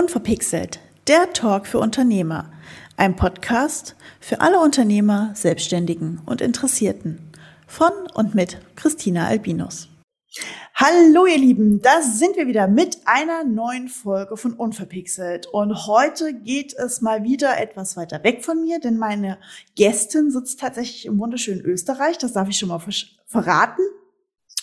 Unverpixelt, der Talk für Unternehmer. Ein Podcast für alle Unternehmer, Selbstständigen und Interessierten. Von und mit Christina Albinus. Hallo ihr Lieben, da sind wir wieder mit einer neuen Folge von Unverpixelt. Und heute geht es mal wieder etwas weiter weg von mir, denn meine Gästin sitzt tatsächlich im wunderschönen Österreich. Das darf ich schon mal verraten.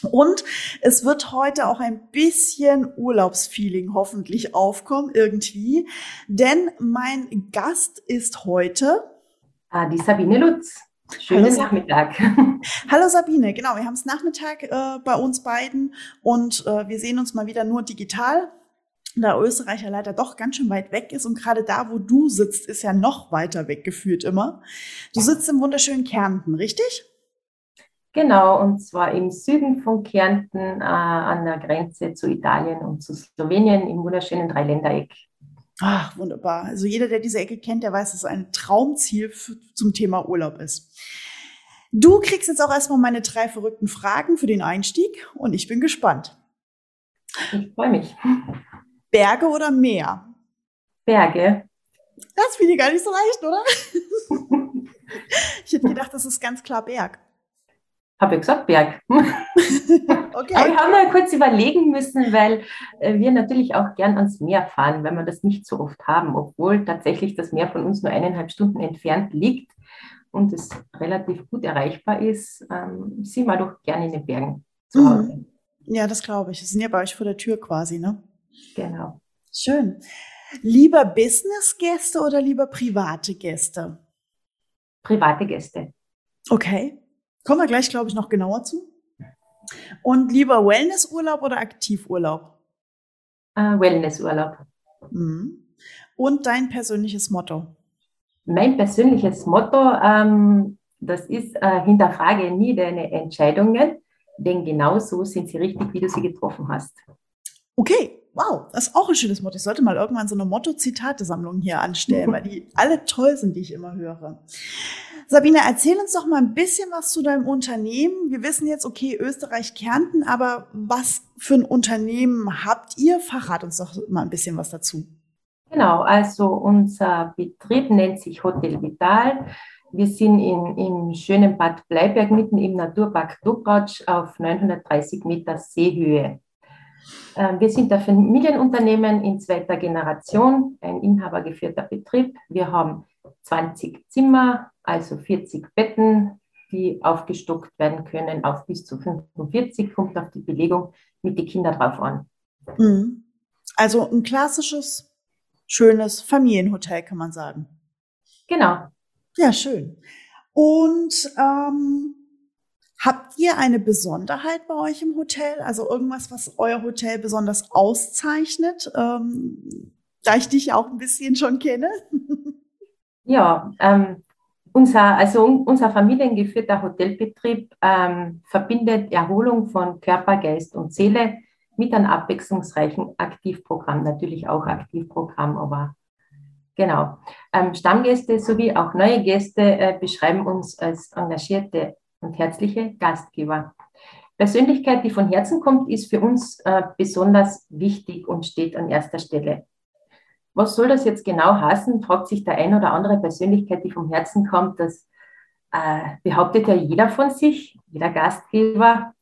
Und es wird heute auch ein bisschen Urlaubsfeeling hoffentlich aufkommen, irgendwie. Denn mein Gast ist heute ah, die Sabine Lutz. Schönen Hallo, Nachmittag. Hallo Sabine, genau, wir haben es Nachmittag äh, bei uns beiden und äh, wir sehen uns mal wieder nur digital, da Österreich ja leider doch ganz schön weit weg ist und gerade da, wo du sitzt, ist ja noch weiter weg gefühlt immer. Du sitzt im wunderschönen Kärnten, richtig? Genau, und zwar im Süden von Kärnten äh, an der Grenze zu Italien und zu Slowenien im wunderschönen Dreiländereck. Ach, wunderbar. Also jeder, der diese Ecke kennt, der weiß, dass es ein Traumziel zum Thema Urlaub ist. Du kriegst jetzt auch erstmal meine drei verrückten Fragen für den Einstieg und ich bin gespannt. Ich freue mich. Berge oder Meer? Berge. Das finde ich gar nicht so leicht, oder? ich hätte gedacht, das ist ganz klar Berg. Habe ich gesagt, Berg. okay. Aber wir haben mal kurz überlegen müssen, weil äh, wir natürlich auch gern ans Meer fahren, wenn wir das nicht so oft haben, obwohl tatsächlich das Meer von uns nur eineinhalb Stunden entfernt liegt und es relativ gut erreichbar ist, ähm, sind wir doch gerne in den Bergen zu mhm. Hause. Ja, das glaube ich. Sie sind ja bei euch vor der Tür quasi, ne? Genau. Schön. Lieber Business-Gäste oder lieber private Gäste? Private Gäste. Okay. Kommen wir gleich, glaube ich, noch genauer zu. Und lieber Wellnessurlaub oder Aktivurlaub? Uh, Wellnessurlaub. Mhm. Und dein persönliches Motto? Mein persönliches Motto, ähm, das ist, äh, hinterfrage nie deine Entscheidungen, denn genau so sind sie richtig, wie du sie getroffen hast. Okay, wow, das ist auch ein schönes Motto. Ich sollte mal irgendwann so eine Motto-Zitate-Sammlung hier anstellen, weil die alle toll sind, die ich immer höre. Sabine, erzähl uns doch mal ein bisschen was zu deinem Unternehmen. Wir wissen jetzt, okay, Österreich-Kärnten, aber was für ein Unternehmen habt ihr? Verrat uns doch mal ein bisschen was dazu. Genau, also unser Betrieb nennt sich Hotel Vital. Wir sind in, im schönen Bad Bleiberg mitten im Naturpark Dubratsch auf 930 Meter Seehöhe. Ähm, wir sind ein Familienunternehmen in zweiter Generation, ein inhabergeführter Betrieb. Wir haben 20 Zimmer, also 40 Betten, die aufgestockt werden können auf bis zu 45, kommt auf die Belegung mit den Kindern drauf an. Mhm. Also ein klassisches, schönes Familienhotel, kann man sagen. Genau. Ja, schön. Und ähm, habt ihr eine Besonderheit bei euch im Hotel? Also irgendwas, was euer Hotel besonders auszeichnet? Ähm, da ich dich auch ein bisschen schon kenne. Ja, ähm, unser, also unser familiengeführter Hotelbetrieb ähm, verbindet Erholung von Körper, Geist und Seele mit einem abwechslungsreichen Aktivprogramm, natürlich auch Aktivprogramm, aber genau. Ähm, Stammgäste sowie auch neue Gäste äh, beschreiben uns als engagierte und herzliche Gastgeber. Persönlichkeit, die von Herzen kommt, ist für uns äh, besonders wichtig und steht an erster Stelle. Was soll das jetzt genau heißen? Fragt sich der ein oder andere Persönlichkeit, die vom Herzen kommt. Das äh, behauptet ja jeder von sich, jeder Gastgeber.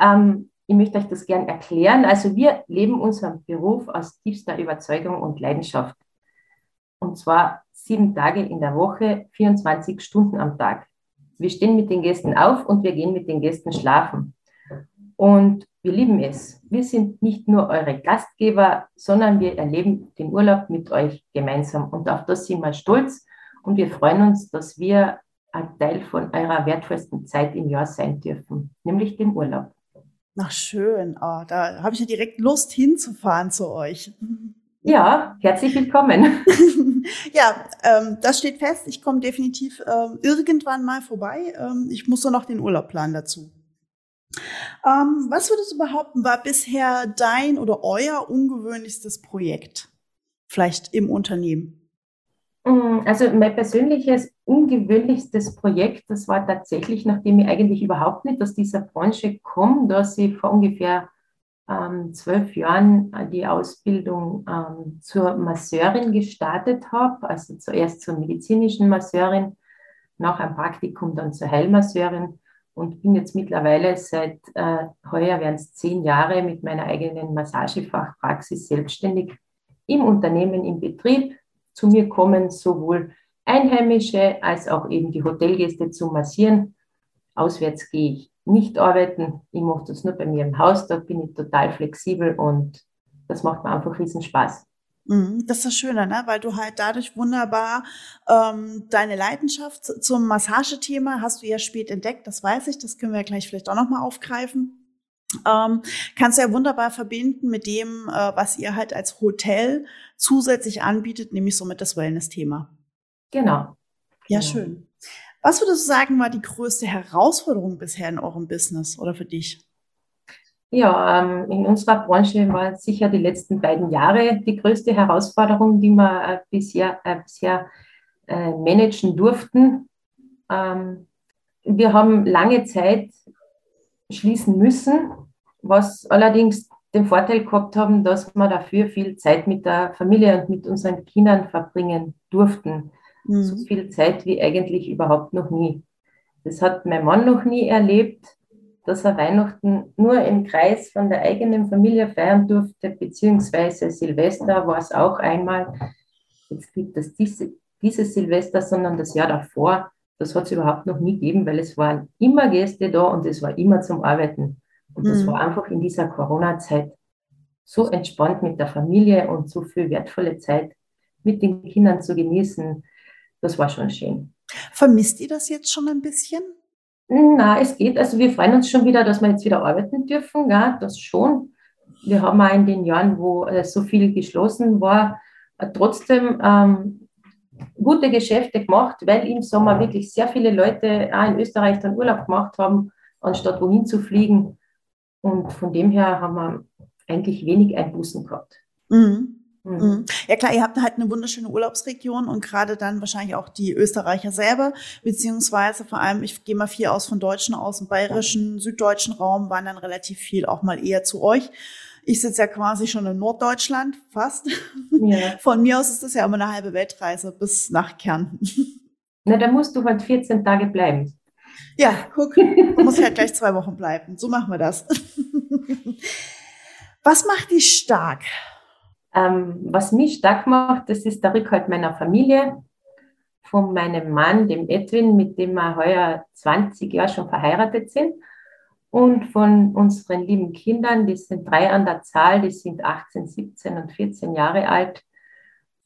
Ähm, ich möchte euch das gern erklären. Also wir leben unseren Beruf aus tiefster Überzeugung und Leidenschaft. Und zwar sieben Tage in der Woche, 24 Stunden am Tag. Wir stehen mit den Gästen auf und wir gehen mit den Gästen schlafen. Und wir lieben es. Wir sind nicht nur eure Gastgeber, sondern wir erleben den Urlaub mit euch gemeinsam. Und auf das sind wir stolz und wir freuen uns, dass wir ein Teil von eurer wertvollsten Zeit im Jahr sein dürfen, nämlich dem Urlaub. Ach schön, oh, da habe ich ja direkt Lust hinzufahren zu euch. Ja, herzlich willkommen. ja, ähm, das steht fest. Ich komme definitiv ähm, irgendwann mal vorbei. Ähm, ich muss nur noch den Urlaub planen dazu. Ähm, was würdest du behaupten, war bisher dein oder euer ungewöhnlichstes Projekt? Vielleicht im Unternehmen? Mm, also mein persönliches ungewöhnlichstes Projekt, das war tatsächlich, nachdem ich eigentlich überhaupt nicht aus dieser Branche komme, dass ich vor ungefähr ähm, zwölf Jahren die Ausbildung ähm, zur Masseurin gestartet habe, also zuerst zur medizinischen Masseurin, nach einem Praktikum dann zur Heilmasseurin und bin jetzt mittlerweile seit äh, heuer werden es zehn Jahre mit meiner eigenen Massagefachpraxis selbstständig im Unternehmen, im Betrieb. Zu mir kommen sowohl Einheimische als auch eben die Hotelgäste zu massieren. Auswärts gehe ich nicht arbeiten. Ich mache das nur bei mir im Haus. Da bin ich total flexibel und das macht mir einfach riesen Spaß. Mhm, das ist das Schöne, ne? weil du halt dadurch wunderbar ähm, deine Leidenschaft zum Massagethema hast du ja spät entdeckt, das weiß ich, das können wir gleich vielleicht auch nochmal aufgreifen. Ähm, kannst du ja wunderbar verbinden mit dem, äh, was ihr halt als Hotel zusätzlich anbietet, nämlich somit das Wellness-Thema. Genau. Ja, genau. schön. Was würdest du sagen, war die größte Herausforderung bisher in eurem Business oder für dich? Ja, ähm, in unserer Branche war sicher die letzten beiden Jahre die größte Herausforderung, die wir äh, bisher, äh, bisher äh, managen durften. Ähm, wir haben lange Zeit schließen müssen, was allerdings den Vorteil gehabt haben, dass wir dafür viel Zeit mit der Familie und mit unseren Kindern verbringen durften. Mhm. So viel Zeit wie eigentlich überhaupt noch nie. Das hat mein Mann noch nie erlebt, dass er Weihnachten nur im Kreis von der eigenen Familie feiern durfte, beziehungsweise Silvester war es auch einmal. Jetzt gibt es diese, dieses Silvester, sondern das Jahr davor. Das hat es überhaupt noch nie gegeben, weil es waren immer Gäste da und es war immer zum Arbeiten. Und das mhm. war einfach in dieser Corona-Zeit so entspannt mit der Familie und so viel wertvolle Zeit mit den Kindern zu genießen das war schon schön. Vermisst ihr das jetzt schon ein bisschen? Na, es geht. Also wir freuen uns schon wieder, dass wir jetzt wieder arbeiten dürfen. Ja, das schon. Wir haben auch in den Jahren, wo äh, so viel geschlossen war, äh, trotzdem ähm, gute Geschäfte gemacht, weil im Sommer wirklich sehr viele Leute auch in Österreich dann Urlaub gemacht haben, anstatt wohin zu fliegen. Und von dem her haben wir eigentlich wenig Einbußen gehabt. Mhm. Mhm. mhm. Ja klar, ihr habt halt eine wunderschöne Urlaubsregion und gerade dann wahrscheinlich auch die Österreicher selber, beziehungsweise vor allem, ich gehe mal viel aus von Deutschen aus, im bayerischen, süddeutschen Raum waren dann relativ viel auch mal eher zu euch. Ich sitze ja quasi schon in Norddeutschland, fast. Ja. Von mir aus ist das ja immer eine halbe Weltreise bis nach Kärnten. Na, da musst du halt 14 Tage bleiben. Ja, guck, man muss halt gleich zwei Wochen bleiben. So machen wir das. Was macht dich stark? Ähm, was mich stark macht, das ist der Rückhalt meiner Familie, von meinem Mann, dem Edwin, mit dem wir heuer 20 Jahre schon verheiratet sind, und von unseren lieben Kindern, die sind drei an der Zahl, die sind 18, 17 und 14 Jahre alt.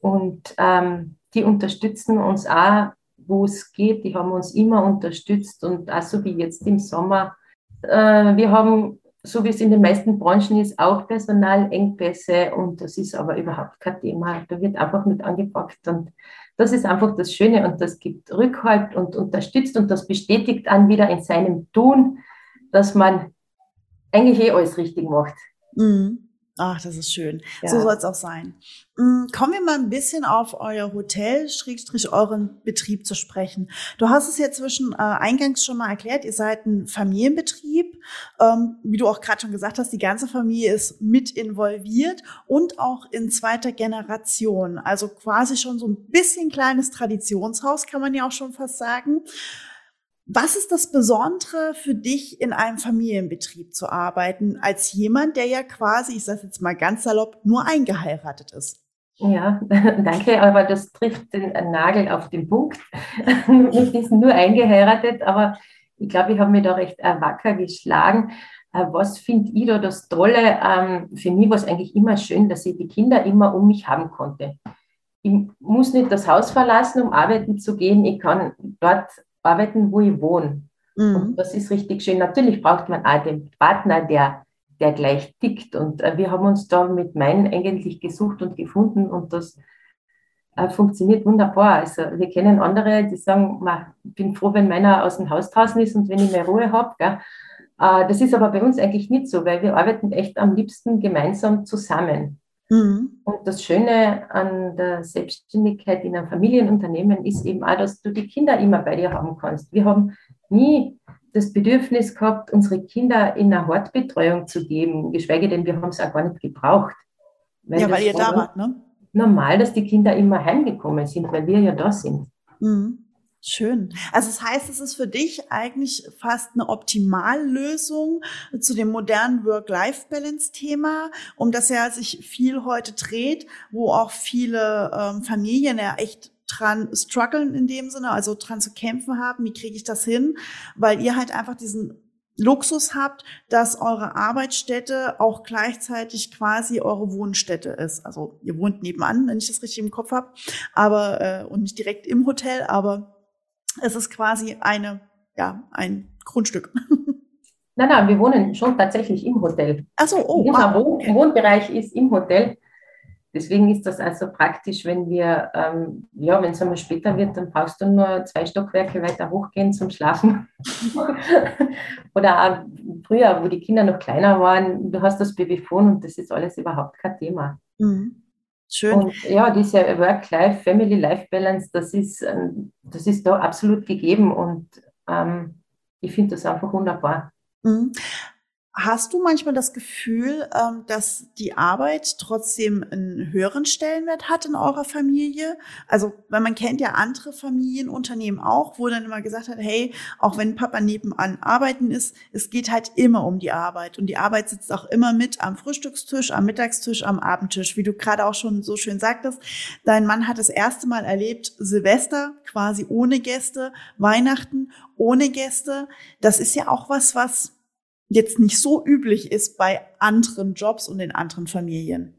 Und ähm, die unterstützen uns auch, wo es geht. Die haben uns immer unterstützt und auch so wie jetzt im Sommer. Äh, wir haben so wie es in den meisten Branchen ist, auch Personalengpässe und das ist aber überhaupt kein Thema. Da wird einfach mit angepackt und das ist einfach das Schöne und das gibt Rückhalt und unterstützt und das bestätigt einen wieder in seinem Tun, dass man eigentlich eh alles richtig macht. Mhm. Ach, das ist schön. Ja. So soll es auch sein. Mm, kommen wir mal ein bisschen auf euer Hotel, Schrägstrich euren Betrieb zu sprechen. Du hast es ja zwischen äh, eingangs schon mal erklärt, ihr seid ein Familienbetrieb. Ähm, wie du auch gerade schon gesagt hast, die ganze Familie ist mit involviert und auch in zweiter Generation. Also quasi schon so ein bisschen kleines Traditionshaus, kann man ja auch schon fast sagen. Was ist das Besondere für dich, in einem Familienbetrieb zu arbeiten, als jemand, der ja quasi, ich sage jetzt mal ganz salopp, nur eingeheiratet ist? Ja, danke, aber das trifft den Nagel auf den Punkt. ich ist nur eingeheiratet, aber ich glaube, ich habe mich da recht wacker geschlagen. Äh, was finde ich da das Tolle? Ähm, für mich war es eigentlich immer schön, dass ich die Kinder immer um mich haben konnte. Ich muss nicht das Haus verlassen, um arbeiten zu gehen. Ich kann dort arbeiten, wo ich wohne. Mhm. Und das ist richtig schön. Natürlich braucht man auch den Partner, der, der gleich tickt. Und äh, wir haben uns da mit meinen eigentlich gesucht und gefunden und das äh, funktioniert wunderbar. Also wir kennen andere, die sagen, ich bin froh, wenn meiner aus dem Haus draußen ist und wenn ich mehr Ruhe habe. Äh, das ist aber bei uns eigentlich nicht so, weil wir arbeiten echt am liebsten gemeinsam zusammen. Mhm. Und das Schöne an der Selbstständigkeit in einem Familienunternehmen ist eben auch, dass du die Kinder immer bei dir haben kannst. Wir haben nie das Bedürfnis gehabt, unsere Kinder in eine Hortbetreuung zu geben, geschweige denn, wir haben es auch gar nicht gebraucht. Weil ja, weil ihr da wart, ne? Normal, dass die Kinder immer heimgekommen sind, weil wir ja da sind. Mhm. Schön. Also das heißt, es ist für dich eigentlich fast eine Optimallösung zu dem modernen Work-Life-Balance-Thema, um das ja sich viel heute dreht, wo auch viele ähm, Familien ja echt dran strugglen in dem Sinne, also dran zu kämpfen haben, wie kriege ich das hin, weil ihr halt einfach diesen Luxus habt, dass eure Arbeitsstätte auch gleichzeitig quasi eure Wohnstätte ist. Also ihr wohnt nebenan, wenn ich das richtig im Kopf habe, aber äh, und nicht direkt im Hotel, aber es ist quasi eine, ja, ein Grundstück. Nein, nein, wir wohnen schon tatsächlich im Hotel. Ach so, oh. Unser Wohn okay. Wohnbereich ist im Hotel. Deswegen ist das also praktisch, wenn wir, ähm, ja, wenn es einmal später wird, dann brauchst du nur zwei Stockwerke weiter hochgehen zum Schlafen. Oder auch früher, wo die Kinder noch kleiner waren, du hast das Babyphone und das ist alles überhaupt kein Thema. Mhm. Schön. Und ja, diese Work-Life, Family-Life-Balance, das ist, ähm, das ist da absolut gegeben und ähm, ich finde das einfach wunderbar. Mhm. Hast du manchmal das Gefühl, ähm, dass die Arbeit trotzdem einen höheren Stellenwert hat in eurer Familie? Also, weil man kennt ja andere Familienunternehmen auch, wo dann immer gesagt hat, hey, auch wenn Papa nebenan arbeiten ist, es geht halt immer um die Arbeit. Und die Arbeit sitzt auch immer mit am Frühstückstisch, am Mittagstisch, am Abendtisch. Wie du gerade auch schon so schön sagtest, dein Mann hat das erste Mal erlebt, Silvester quasi ohne Gäste, Weihnachten ohne Gäste. Das ist ja auch was, was jetzt nicht so üblich ist bei anderen Jobs und in anderen Familien?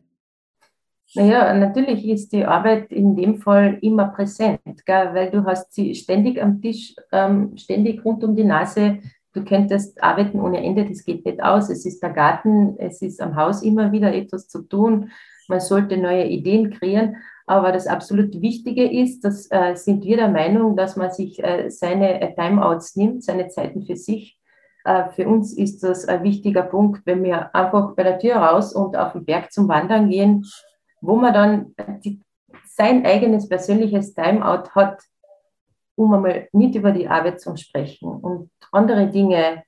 Naja, natürlich ist die Arbeit in dem Fall immer präsent, gell? weil du hast sie ständig am Tisch, ähm, ständig rund um die Nase. Du könntest arbeiten ohne Ende, das geht nicht aus. Es ist der Garten, es ist am Haus immer wieder etwas zu tun. Man sollte neue Ideen kreieren. Aber das absolut Wichtige ist, dass äh, sind wir der Meinung, dass man sich äh, seine äh, Timeouts nimmt, seine Zeiten für sich für uns ist das ein wichtiger Punkt, wenn wir einfach bei der Tür raus und auf den Berg zum Wandern gehen, wo man dann die, sein eigenes persönliches Timeout hat, um einmal nicht über die Arbeit zu sprechen und andere Dinge.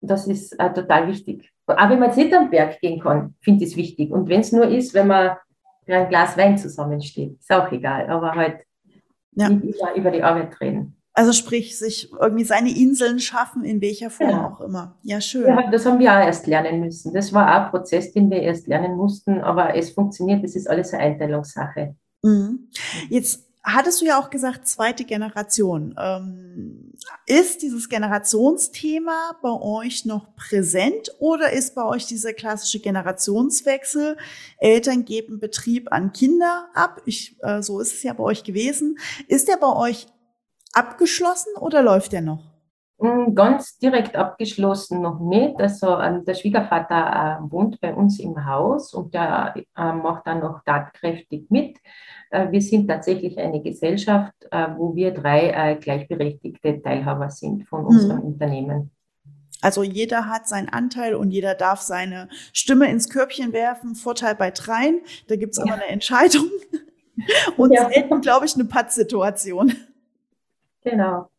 Das ist äh, total wichtig. Aber wenn man jetzt nicht am Berg gehen kann, finde ich es wichtig. Und wenn es nur ist, wenn man für ein Glas Wein zusammensteht, ist auch egal. Aber halt ja. nicht immer über die Arbeit reden. Also sprich, sich irgendwie seine Inseln schaffen, in welcher Form ja. auch immer. Ja, schön. Ja, das haben wir auch erst lernen müssen. Das war auch ein Prozess, den wir erst lernen mussten, aber es funktioniert, das ist alles eine Einteilungssache. Mhm. Jetzt hattest du ja auch gesagt, zweite Generation. Ähm, ist dieses Generationsthema bei euch noch präsent oder ist bei euch dieser klassische Generationswechsel? Eltern geben Betrieb an Kinder ab. Ich, äh, so ist es ja bei euch gewesen. Ist der bei euch abgeschlossen oder läuft der noch? Mm, ganz direkt abgeschlossen noch nicht. Also ähm, der Schwiegervater äh, wohnt bei uns im Haus und der äh, macht dann noch tatkräftig mit. Äh, wir sind tatsächlich eine Gesellschaft, äh, wo wir drei äh, gleichberechtigte Teilhaber sind von unserem mhm. Unternehmen. Also jeder hat seinen Anteil und jeder darf seine Stimme ins Körbchen werfen. Vorteil bei dreien, da gibt es ja. aber eine Entscheidung. Und ja. selten, glaube ich, eine Pattsituation. Genau.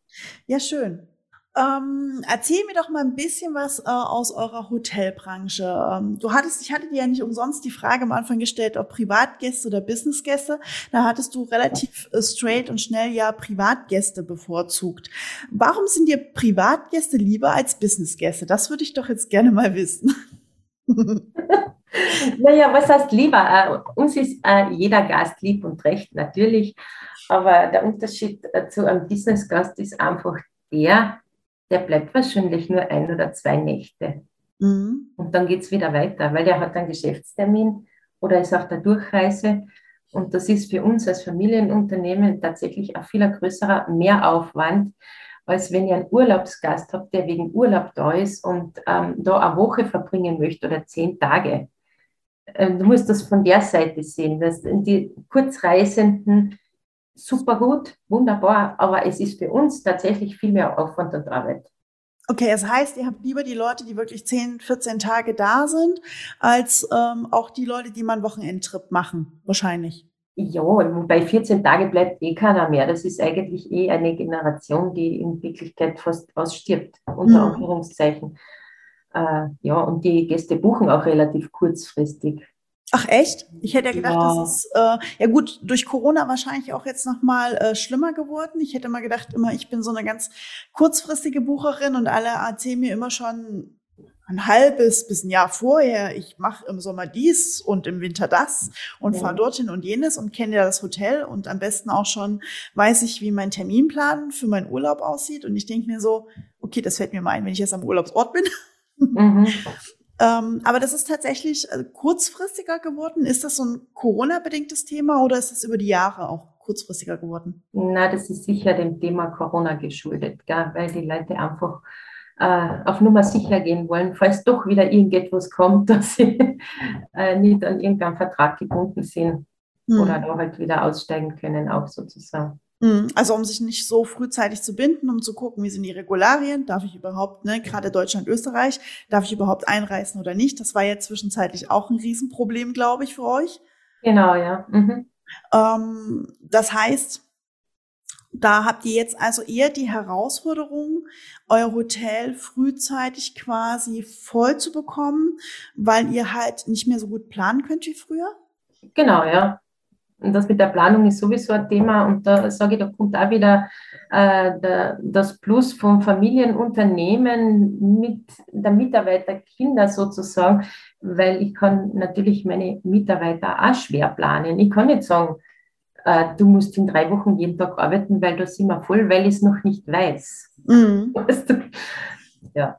Ja, schön. Ähm, erzähl mir doch mal ein bisschen was äh, aus eurer Hotelbranche. Ähm, du hattest, ich hatte dir ja nicht umsonst die Frage am Anfang gestellt, ob Privatgäste oder Businessgäste. Da hattest du relativ äh, straight und schnell ja Privatgäste bevorzugt. Warum sind dir Privatgäste lieber als Businessgäste? Das würde ich doch jetzt gerne mal wissen. naja, was heißt lieber? Äh, uns ist äh, jeder Gast lieb und recht, natürlich. Aber der Unterschied äh, zu einem Business-Gast ist einfach der, der bleibt wahrscheinlich nur ein oder zwei Nächte. Mhm. Und dann geht es wieder weiter, weil der hat einen Geschäftstermin oder ist auf der Durchreise. Und das ist für uns als Familienunternehmen tatsächlich ein viel größerer Mehraufwand, als wenn ihr einen Urlaubsgast habt, der wegen Urlaub da ist und ähm, da eine Woche verbringen möchte oder zehn Tage. Ähm, du musst das von der Seite sehen, dass die Kurzreisenden super gut, wunderbar, aber es ist für uns tatsächlich viel mehr Aufwand und Arbeit. Okay, das heißt, ihr habt lieber die Leute, die wirklich 10, 14 Tage da sind, als ähm, auch die Leute, die mal einen Wochenendtrip machen, wahrscheinlich. Ja, wobei 14 Tage bleibt eh keiner mehr. Das ist eigentlich eh eine Generation, die in Wirklichkeit fast ausstirbt, unter mhm. Anführungszeichen. Äh, ja, und die Gäste buchen auch relativ kurzfristig. Ach echt? Ich hätte ja gedacht, ja. das ist äh, ja gut durch Corona wahrscheinlich auch jetzt noch mal äh, schlimmer geworden. Ich hätte mal gedacht, immer ich bin so eine ganz kurzfristige Bucherin und alle erzählen mir immer schon ein halbes bis ein Jahr vorher. Ich mache im Sommer dies und im Winter das und ja. fahre dorthin und jenes und kenne ja das Hotel und am besten auch schon weiß ich, wie mein Terminplan für meinen Urlaub aussieht. Und ich denke mir so, okay, das fällt mir mal ein, wenn ich jetzt am Urlaubsort bin. Mhm. Ähm, aber das ist tatsächlich äh, kurzfristiger geworden. Ist das so ein Corona-bedingtes Thema oder ist das über die Jahre auch kurzfristiger geworden? Na, das ist sicher dem Thema Corona geschuldet, gell? weil die Leute einfach äh, auf Nummer sicher gehen wollen, falls doch wieder irgendetwas kommt, dass sie äh, nicht an irgendeinem Vertrag gebunden sind hm. oder da halt wieder aussteigen können, auch sozusagen. Mhm. Also um sich nicht so frühzeitig zu binden, um zu gucken, wie sind die Regularien, darf ich überhaupt, ne, gerade Deutschland, Österreich, darf ich überhaupt einreisen oder nicht? Das war ja zwischenzeitlich auch ein Riesenproblem, glaube ich, für euch. Genau, ja. Mhm. Ähm, das heißt, da habt ihr jetzt also eher die Herausforderung, euer Hotel frühzeitig quasi voll zu bekommen, weil ihr halt nicht mehr so gut planen könnt wie früher? Genau, ja. Und das mit der Planung ist sowieso ein Thema. Und da sage ich, da kommt auch wieder äh, der, das Plus vom Familienunternehmen mit der Mitarbeiterkinder sozusagen, weil ich kann natürlich meine Mitarbeiter auch schwer planen. Ich kann nicht sagen, äh, du musst in drei Wochen jeden Tag arbeiten, weil da sind wir voll, weil ich es noch nicht weiß. Mhm. ja.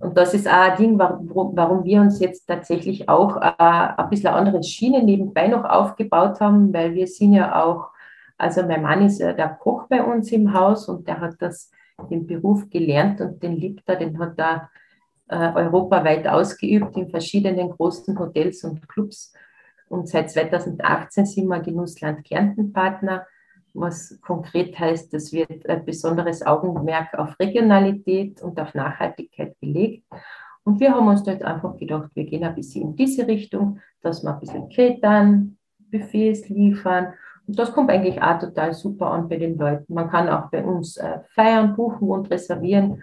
Und das ist auch ein Ding, warum, wir uns jetzt tatsächlich auch äh, ein bisschen andere Schiene nebenbei noch aufgebaut haben, weil wir sind ja auch, also mein Mann ist ja der Koch bei uns im Haus und der hat das, den Beruf gelernt und den liebt er, den hat er äh, europaweit ausgeübt in verschiedenen großen Hotels und Clubs. Und seit 2018 sind wir Genussland Kärnten Partner was konkret heißt, es wird ein besonderes Augenmerk auf Regionalität und auf Nachhaltigkeit gelegt. Und wir haben uns dort einfach gedacht, wir gehen ein bisschen in diese Richtung, dass wir ein bisschen catern, Buffets liefern. Und das kommt eigentlich auch total super an bei den Leuten. Man kann auch bei uns äh, feiern, buchen und reservieren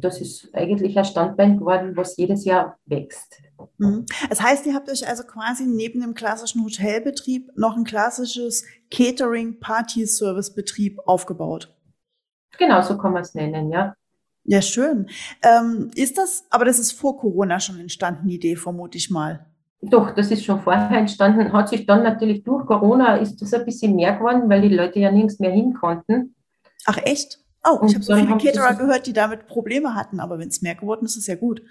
das ist eigentlich ein Standbein geworden, was jedes Jahr wächst. Mhm. Das heißt, ihr habt euch also quasi neben dem klassischen Hotelbetrieb noch ein klassisches Catering-Party-Service-Betrieb aufgebaut. Genau, so kann man es nennen, ja. Ja, schön. Ähm, ist das, aber das ist vor Corona schon entstanden, die Idee, vermute ich mal. Doch, das ist schon vorher entstanden. Hat sich dann natürlich durch Corona ist das ein bisschen mehr geworden, weil die Leute ja nirgends mehr hin konnten. Ach echt? Oh, ich habe so viele Caterer gehört, die damit Probleme hatten, aber wenn es mehr geworden ist, ist es ja gut.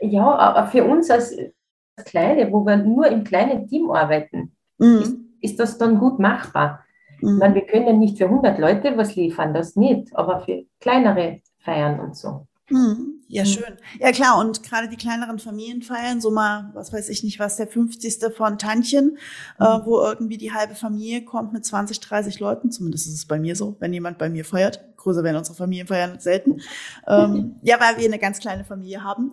Ja, aber für uns als Kleine, wo wir nur im kleinen Team arbeiten, mhm. ist, ist, das dann gut machbar. Mhm. Meine, wir können nicht für 100 Leute was liefern, das nicht, aber für kleinere Feiern und so. Mhm. Ja, mhm. schön. Ja, klar. Und gerade die kleineren Familienfeiern, so mal, was weiß ich nicht, was der 50. von Tantchen, äh, mhm. äh, wo irgendwie die halbe Familie kommt mit 20, 30 Leuten. Zumindest ist es bei mir so, wenn jemand bei mir feiert. Größer werden unsere Familienfeiern selten. Ähm, ja, weil wir eine ganz kleine Familie haben.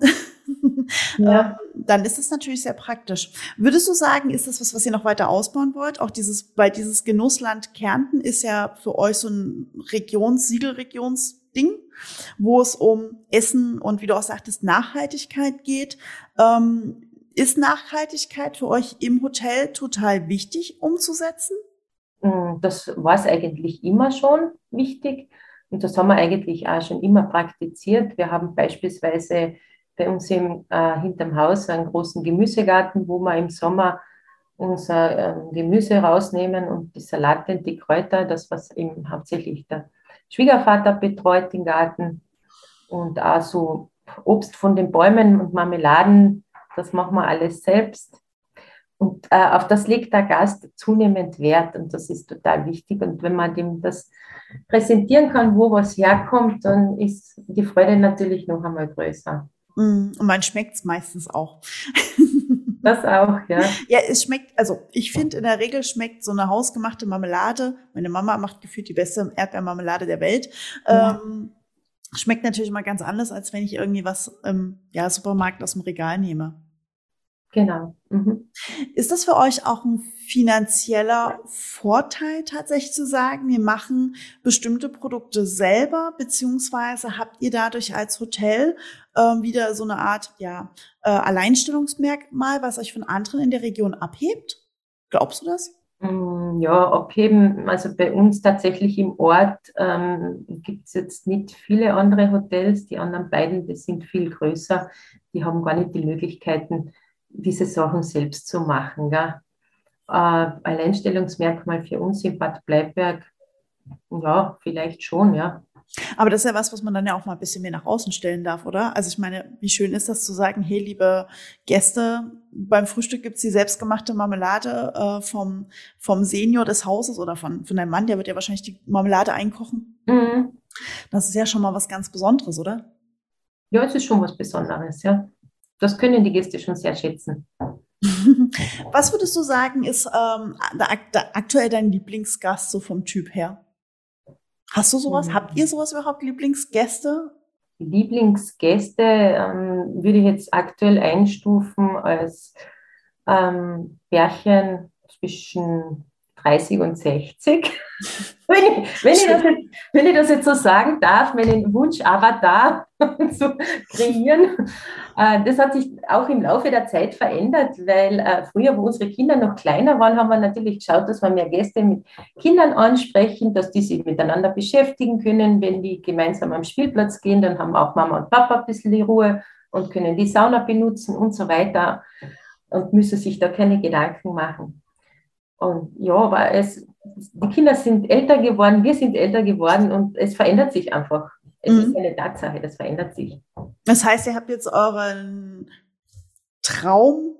ja. ähm, dann ist das natürlich sehr praktisch. Würdest du sagen, ist das was, was ihr noch weiter ausbauen wollt? Auch dieses, weil dieses Genussland Kärnten ist ja für euch so ein Regions-, Siegelregions-Ding wo es um Essen und wie du auch sagtest, Nachhaltigkeit geht. Ähm, ist Nachhaltigkeit für euch im Hotel total wichtig umzusetzen? Mm, das war es eigentlich immer schon wichtig und das haben wir eigentlich auch schon immer praktiziert. Wir haben beispielsweise bei uns im, äh, hinterm Haus einen großen Gemüsegarten, wo wir im Sommer unser äh, Gemüse rausnehmen und die Salate und die Kräuter, das was eben hauptsächlich der Schwiegervater betreut den Garten und auch so Obst von den Bäumen und Marmeladen, das machen wir alles selbst. Und äh, auf das legt der Gast zunehmend Wert und das ist total wichtig. Und wenn man dem das präsentieren kann, wo was herkommt, dann ist die Freude natürlich noch einmal größer. Mm, und man schmeckt es meistens auch. Das auch, ja. Ja, es schmeckt, also ich finde in der Regel schmeckt so eine hausgemachte Marmelade. Meine Mama macht gefühlt die beste Erdbeermarmelade der Welt. Ja. Ähm, schmeckt natürlich mal ganz anders, als wenn ich irgendwie was im ja, Supermarkt aus dem Regal nehme. Genau. Mhm. Ist das für euch auch ein finanzieller Vorteil tatsächlich zu sagen, wir machen bestimmte Produkte selber, beziehungsweise habt ihr dadurch als Hotel äh, wieder so eine Art ja, äh, Alleinstellungsmerkmal, was euch von anderen in der Region abhebt? Glaubst du das? Mm, ja, abheben, also bei uns tatsächlich im Ort ähm, gibt es jetzt nicht viele andere Hotels. Die anderen beiden, die sind viel größer, die haben gar nicht die Möglichkeiten, diese Sachen selbst zu machen. Gell? Äh, Alleinstellungsmerkmal für uns in Bad Bleiberg, ja, vielleicht schon, ja. Aber das ist ja was, was man dann ja auch mal ein bisschen mehr nach außen stellen darf, oder? Also ich meine, wie schön ist das zu sagen, hey, liebe Gäste, beim Frühstück gibt's die selbstgemachte Marmelade äh, vom, vom Senior des Hauses oder von, von deinem Mann, der wird ja wahrscheinlich die Marmelade einkochen. Mhm. Das ist ja schon mal was ganz Besonderes, oder? Ja, es ist schon was Besonderes, ja das können die Gäste schon sehr schätzen. Was würdest du sagen, ist ähm, aktuell dein Lieblingsgast so vom Typ her? Hast du sowas? Mhm. Habt ihr sowas überhaupt, Lieblingsgäste? Lieblingsgäste ähm, würde ich jetzt aktuell einstufen als ähm, Pärchen zwischen 30 und 60. wenn, ich, wenn, ich das jetzt, wenn ich das jetzt so sagen darf, meinen Wunsch Avatar zu kreieren, äh, das hat sich auch im Laufe der Zeit verändert, weil äh, früher, wo unsere Kinder noch kleiner waren, haben wir natürlich geschaut, dass wir mehr Gäste mit Kindern ansprechen, dass die sich miteinander beschäftigen können. Wenn die gemeinsam am Spielplatz gehen, dann haben auch Mama und Papa ein bisschen die Ruhe und können die Sauna benutzen und so weiter und müssen sich da keine Gedanken machen. Und ja, aber es, die Kinder sind älter geworden, wir sind älter geworden und es verändert sich einfach. Es mhm. ist eine Tatsache, das verändert sich. Das heißt, ihr habt jetzt euren Traumgast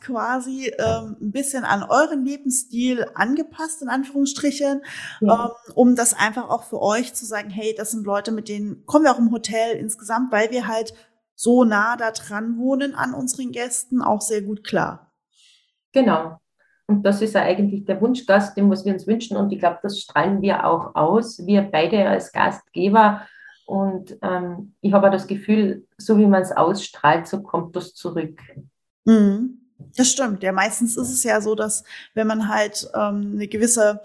quasi ähm, ein bisschen an euren Lebensstil angepasst, in Anführungsstrichen, ja. ähm, um das einfach auch für euch zu sagen, hey, das sind Leute, mit denen kommen wir auch im Hotel insgesamt, weil wir halt so nah da dran wohnen an unseren Gästen, auch sehr gut klar. Genau, und das ist ja eigentlich der Wunschgast, dem was wir uns wünschen. Und ich glaube, das strahlen wir auch aus, wir beide als Gastgeber. Und ähm, ich habe das Gefühl, so wie man es ausstrahlt, so kommt das zurück. Mhm. Das stimmt. Ja, meistens ist es ja so, dass wenn man halt ähm, eine gewisse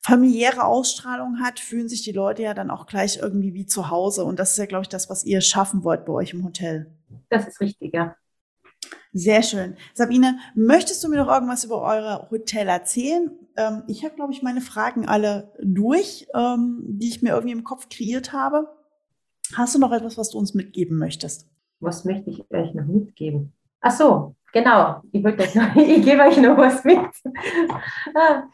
familiäre Ausstrahlung hat, fühlen sich die Leute ja dann auch gleich irgendwie wie zu Hause. Und das ist ja, glaube ich, das, was ihr schaffen wollt bei euch im Hotel. Das ist richtig, ja. Sehr schön. Sabine, möchtest du mir noch irgendwas über eure Hotel erzählen? Ähm, ich habe, glaube ich, meine Fragen alle durch, ähm, die ich mir irgendwie im Kopf kreiert habe. Hast du noch etwas, was du uns mitgeben möchtest? Was möchte ich euch noch mitgeben? Ach so, genau. Ich, euch noch, ich gebe euch noch was mit. ah,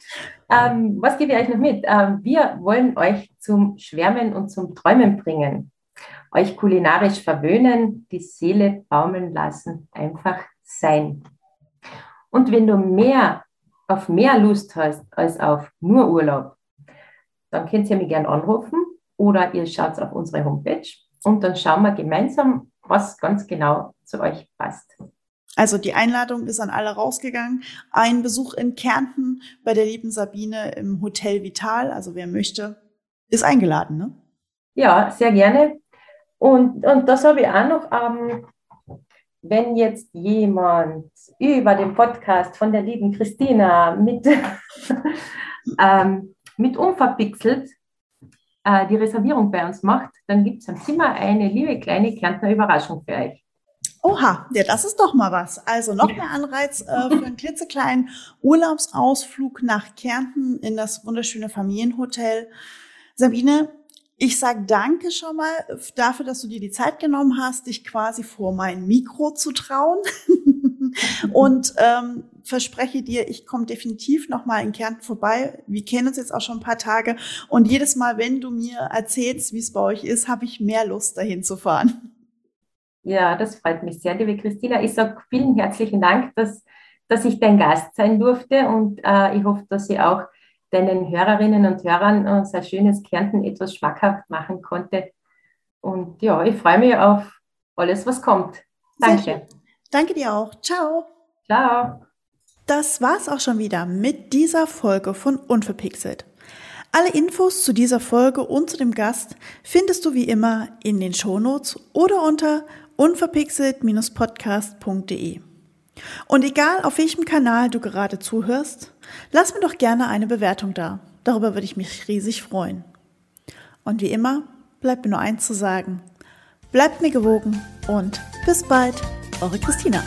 ähm, was gebe ich euch noch mit? Ähm, wir wollen euch zum Schwärmen und zum Träumen bringen euch kulinarisch verwöhnen, die Seele baumeln lassen, einfach sein. Und wenn du mehr auf mehr Lust hast als auf nur Urlaub, dann könnt ihr mich gerne anrufen oder ihr schaut auf unsere Homepage und dann schauen wir gemeinsam, was ganz genau zu euch passt. Also die Einladung ist an alle rausgegangen. Ein Besuch in Kärnten bei der lieben Sabine im Hotel Vital, also wer möchte, ist eingeladen, ne? Ja, sehr gerne. Und, und das habe ich auch noch, ähm, wenn jetzt jemand über den Podcast von der lieben Christina mit, ähm, mit unverpixelt äh, die Reservierung bei uns macht, dann gibt es am Zimmer eine liebe kleine Kärntner Überraschung für euch. Oha, ja, das ist doch mal was. Also noch mehr Anreiz äh, für einen klitzekleinen Urlaubsausflug nach Kärnten in das wunderschöne Familienhotel. Sabine, ich sage danke schon mal dafür, dass du dir die Zeit genommen hast, dich quasi vor mein Mikro zu trauen. und ähm, verspreche dir, ich komme definitiv noch mal in Kärnten vorbei. Wir kennen uns jetzt auch schon ein paar Tage. Und jedes Mal, wenn du mir erzählst, wie es bei euch ist, habe ich mehr Lust, dahin zu fahren. Ja, das freut mich sehr, liebe Christina. Ich sage vielen herzlichen Dank, dass, dass ich dein Gast sein durfte. Und äh, ich hoffe, dass ich auch deinen Hörerinnen und Hörern unser schönes Kärnten etwas schmackhaft machen konnte. Und ja, ich freue mich auf alles, was kommt. Danke. Danke dir auch. Ciao. Ciao. Das war's auch schon wieder mit dieser Folge von Unverpixelt. Alle Infos zu dieser Folge und zu dem Gast findest du wie immer in den Shownotes oder unter unverpixelt-podcast.de. Und egal auf welchem Kanal du gerade zuhörst, lass mir doch gerne eine Bewertung da. Darüber würde ich mich riesig freuen. Und wie immer, bleibt mir nur eins zu sagen. Bleibt mir gewogen und bis bald, eure Christina.